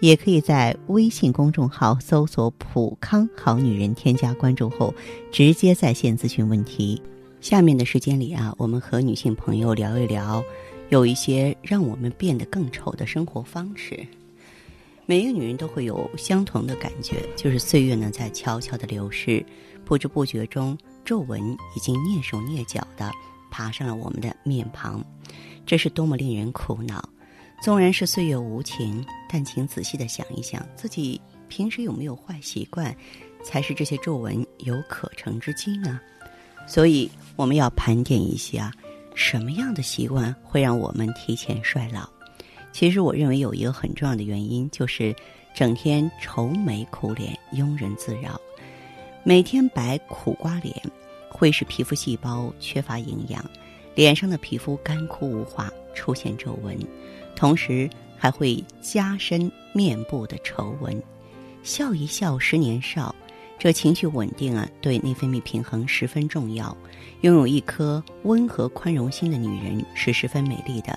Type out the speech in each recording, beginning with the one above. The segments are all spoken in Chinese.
也可以在微信公众号搜索“普康好女人”，添加关注后，直接在线咨询问题。下面的时间里啊，我们和女性朋友聊一聊，有一些让我们变得更丑的生活方式。每一个女人都会有相同的感觉，就是岁月呢在悄悄的流逝，不知不觉中，皱纹已经蹑手蹑脚的爬上了我们的面庞，这是多么令人苦恼。纵然是岁月无情，但请仔细的想一想，自己平时有没有坏习惯，才是这些皱纹有可乘之机呢？所以我们要盘点一下，什么样的习惯会让我们提前衰老？其实我认为有一个很重要的原因，就是整天愁眉苦脸、庸人自扰，每天摆苦瓜脸，会使皮肤细胞缺乏营养，脸上的皮肤干枯无华，出现皱纹。同时还会加深面部的皱纹。笑一笑，十年少。这情绪稳定啊，对内分泌平衡十分重要。拥有一颗温和宽容心的女人是十分美丽的。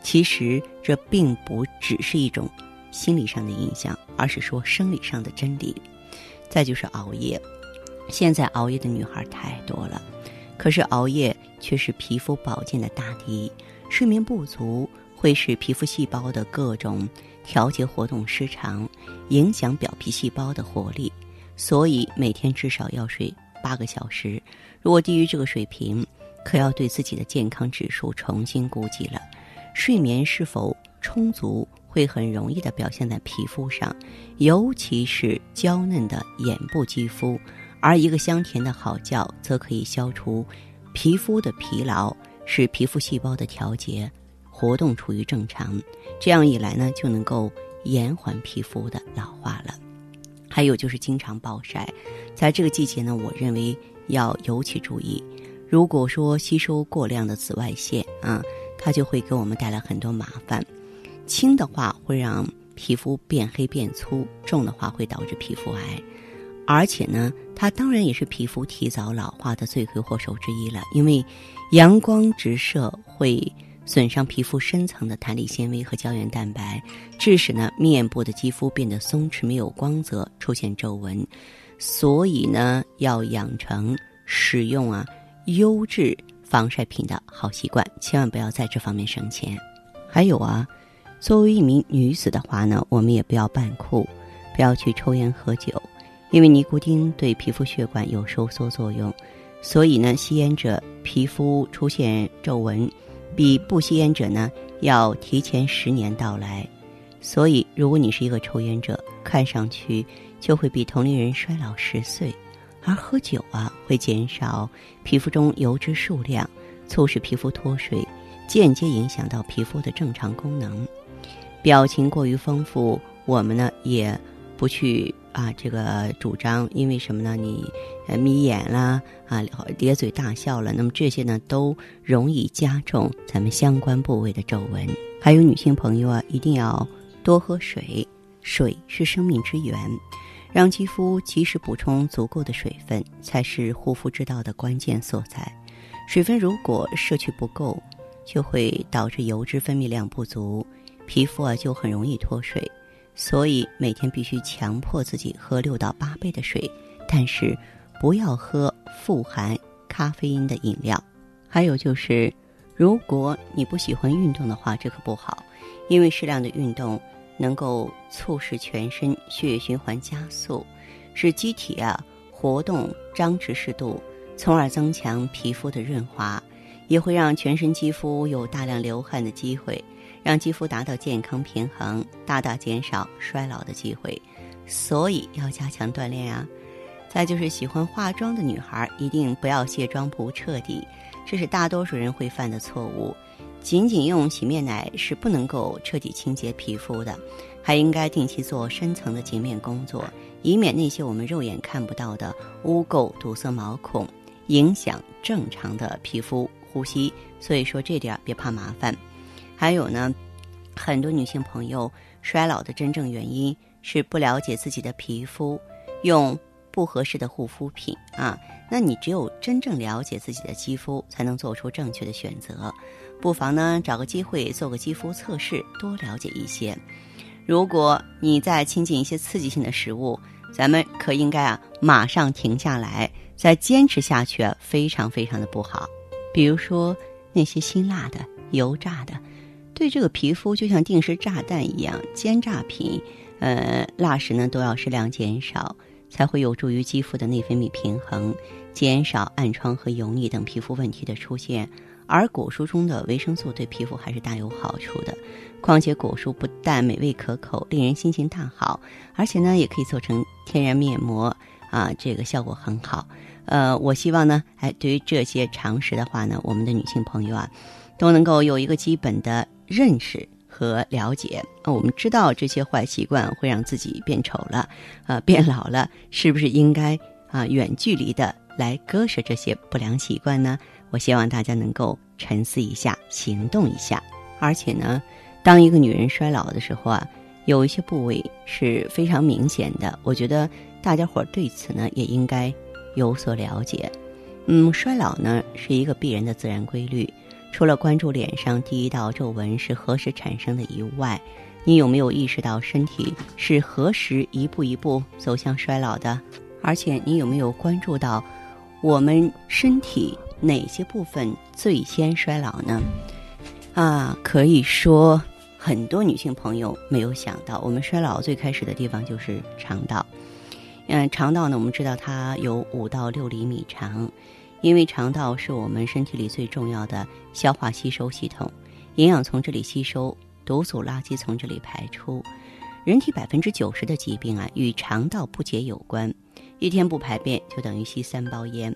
其实这并不只是一种心理上的印象，而是说生理上的真理。再就是熬夜，现在熬夜的女孩太多了，可是熬夜却是皮肤保健的大敌。睡眠不足。会使皮肤细胞的各种调节活动失常，影响表皮细胞的活力。所以每天至少要睡八个小时。如果低于这个水平，可要对自己的健康指数重新估计了。睡眠是否充足，会很容易的表现在皮肤上，尤其是娇嫩的眼部肌肤。而一个香甜的好觉，则可以消除皮肤的疲劳，使皮肤细胞的调节。活动处于正常，这样一来呢，就能够延缓皮肤的老化了。还有就是经常暴晒，在这个季节呢，我认为要尤其注意。如果说吸收过量的紫外线啊，它就会给我们带来很多麻烦。轻的话会让皮肤变黑变粗，重的话会导致皮肤癌。而且呢，它当然也是皮肤提早老化的罪魁祸首之一了，因为阳光直射会。损伤皮肤深层的弹力纤维和胶原蛋白，致使呢面部的肌肤变得松弛、没有光泽，出现皱纹。所以呢，要养成使用啊优质防晒品的好习惯，千万不要在这方面省钱。还有啊，作为一名女子的话呢，我们也不要扮酷，不要去抽烟喝酒，因为尼古丁对皮肤血管有收缩作用，所以呢，吸烟者皮肤出现皱纹。比不吸烟者呢要提前十年到来，所以如果你是一个抽烟者，看上去就会比同龄人衰老十岁。而喝酒啊，会减少皮肤中油脂数量，促使皮肤脱水，间接影响到皮肤的正常功能。表情过于丰富，我们呢也不去。啊，这个主张，因为什么呢？你呃眯眼啦，啊咧嘴大笑了，那么这些呢都容易加重咱们相关部位的皱纹。还有女性朋友啊，一定要多喝水，水是生命之源，让肌肤及时补充足够的水分，才是护肤之道的关键所在。水分如果摄取不够，就会导致油脂分泌量不足，皮肤啊就很容易脱水。所以每天必须强迫自己喝六到八杯的水，但是不要喝富含咖啡因的饮料。还有就是，如果你不喜欢运动的话，这可不好，因为适量的运动能够促使全身血液循环加速，使机体啊活动张弛适度，从而增强皮肤的润滑，也会让全身肌肤有大量流汗的机会。让肌肤达到健康平衡，大大减少衰老的机会，所以要加强锻炼啊！再就是喜欢化妆的女孩，一定不要卸妆不彻底，这是大多数人会犯的错误。仅仅用洗面奶是不能够彻底清洁皮肤的，还应该定期做深层的洁面工作，以免那些我们肉眼看不到的污垢堵塞毛孔，影响正常的皮肤呼吸。所以说这点别怕麻烦。还有呢，很多女性朋友衰老的真正原因是不了解自己的皮肤，用不合适的护肤品啊。那你只有真正了解自己的肌肤，才能做出正确的选择。不妨呢，找个机会做个肌肤测试，多了解一些。如果你在亲近一些刺激性的食物，咱们可应该啊，马上停下来，再坚持下去，非常非常的不好。比如说那些辛辣的、油炸的，对这个皮肤就像定时炸弹一样。煎炸品，呃，辣食呢都要适量减少。才会有助于肌肤的内分泌平衡，减少暗疮和油腻等皮肤问题的出现。而果蔬中的维生素对皮肤还是大有好处的。况且果蔬不但美味可口，令人心情大好，而且呢也可以做成天然面膜啊，这个效果很好。呃，我希望呢，哎，对于这些常识的话呢，我们的女性朋友啊，都能够有一个基本的认识。和了解啊，我们知道这些坏习惯会让自己变丑了，呃，变老了，是不是应该啊远距离的来割舍这些不良习惯呢？我希望大家能够沉思一下，行动一下。而且呢，当一个女人衰老的时候啊，有一些部位是非常明显的，我觉得大家伙对此呢也应该有所了解。嗯，衰老呢是一个必然的自然规律。除了关注脸上第一道皱纹是何时产生的以外，你有没有意识到身体是何时一步一步走向衰老的？而且你有没有关注到我们身体哪些部分最先衰老呢？啊，可以说很多女性朋友没有想到，我们衰老最开始的地方就是肠道。嗯，肠道呢，我们知道它有五到六厘米长。因为肠道是我们身体里最重要的消化吸收系统，营养从这里吸收，毒素垃圾从这里排出。人体百分之九十的疾病啊与肠道不洁有关，一天不排便就等于吸三包烟。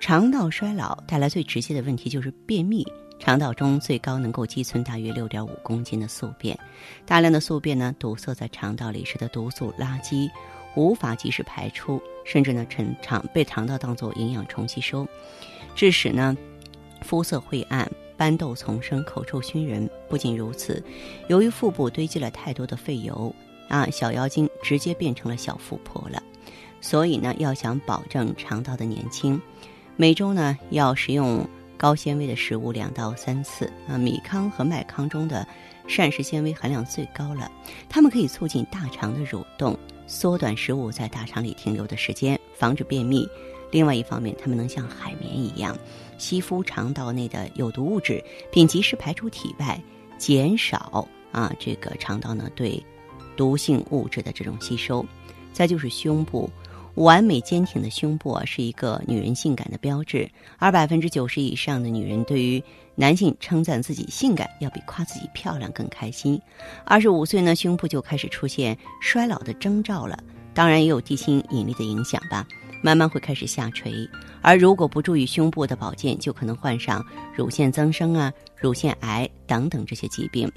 肠道衰老带来最直接的问题就是便秘，肠道中最高能够积存大约六点五公斤的宿便，大量的宿便呢堵塞在肠道里，使得毒素垃圾。无法及时排出，甚至呢，成肠被肠道当做营养重吸收，致使呢肤色晦暗、斑痘丛生、口臭熏人。不仅如此，由于腹部堆积了太多的废油啊，小妖精直接变成了小富婆了。所以呢，要想保证肠道的年轻，每周呢要食用高纤维的食物两到三次啊。米糠和麦糠中的膳食纤维含量最高了，它们可以促进大肠的蠕动。缩短食物在大肠里停留的时间，防止便秘。另外一方面，它们能像海绵一样吸附肠道内的有毒物质，并及时排出体外，减少啊这个肠道呢对毒性物质的这种吸收。再就是胸部。完美坚挺的胸部啊，是一个女人性感的标志。而百分之九十以上的女人对于男性称赞自己性感，要比夸自己漂亮更开心。二十五岁呢，胸部就开始出现衰老的征兆了。当然也有地心引力的影响吧，慢慢会开始下垂。而如果不注意胸部的保健，就可能患上乳腺增生啊、乳腺癌等等这些疾病。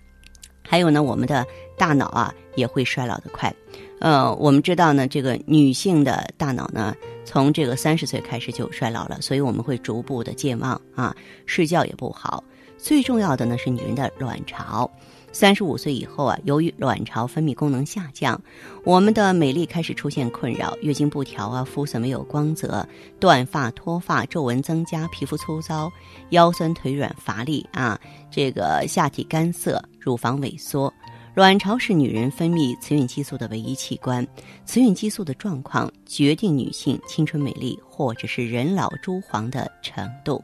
还有呢，我们的大脑啊也会衰老的快。呃，我们知道呢，这个女性的大脑呢，从这个三十岁开始就衰老了，所以我们会逐步的健忘啊，睡觉也不好。最重要的呢是女人的卵巢，三十五岁以后啊，由于卵巢分泌功能下降，我们的美丽开始出现困扰，月经不调啊，肤色没有光泽，断发脱发，皱纹增加，皮肤粗糙，腰酸腿软乏力啊，这个下体干涩，乳房萎缩。卵巢是女人分泌雌孕激素的唯一器官，雌孕激素的状况决定女性青春美丽或者是人老珠黄的程度。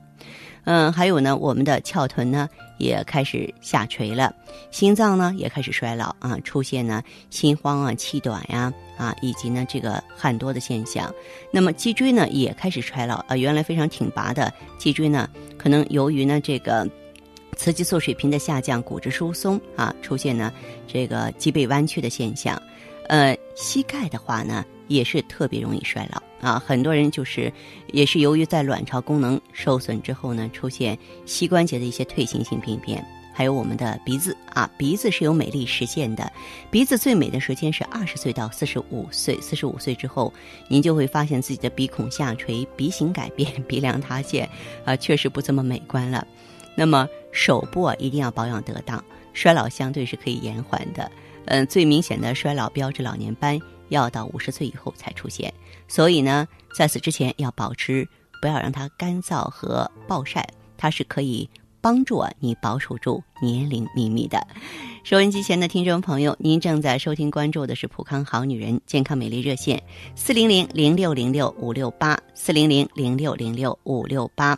嗯，还有呢，我们的翘臀呢也开始下垂了，心脏呢也开始衰老啊，出现呢心慌啊、气短呀啊，以及呢这个汗多的现象。那么脊椎呢也开始衰老啊，原来非常挺拔的脊椎呢，可能由于呢这个。雌激素水平的下降，骨质疏松啊，出现呢这个脊背弯曲的现象。呃，膝盖的话呢，也是特别容易衰老啊。很多人就是也是由于在卵巢功能受损之后呢，出现膝关节的一些退行性病变。还有我们的鼻子啊，鼻子是有美丽实现的，鼻子最美的时间是二十岁到四十五岁，四十五岁之后，您就会发现自己的鼻孔下垂、鼻型改变、鼻梁塌陷，啊，确实不这么美观了。那么手部啊，一定要保养得当，衰老相对是可以延缓的。嗯，最明显的衰老标志老年斑要到五十岁以后才出现，所以呢，在此之前要保持，不要让它干燥和暴晒，它是可以帮助啊你保守住年龄秘密的。收音机前的听众朋友，您正在收听关注的是普康好女人健康美丽热线，四零零零六零六五六八，四零零零六零六五六八。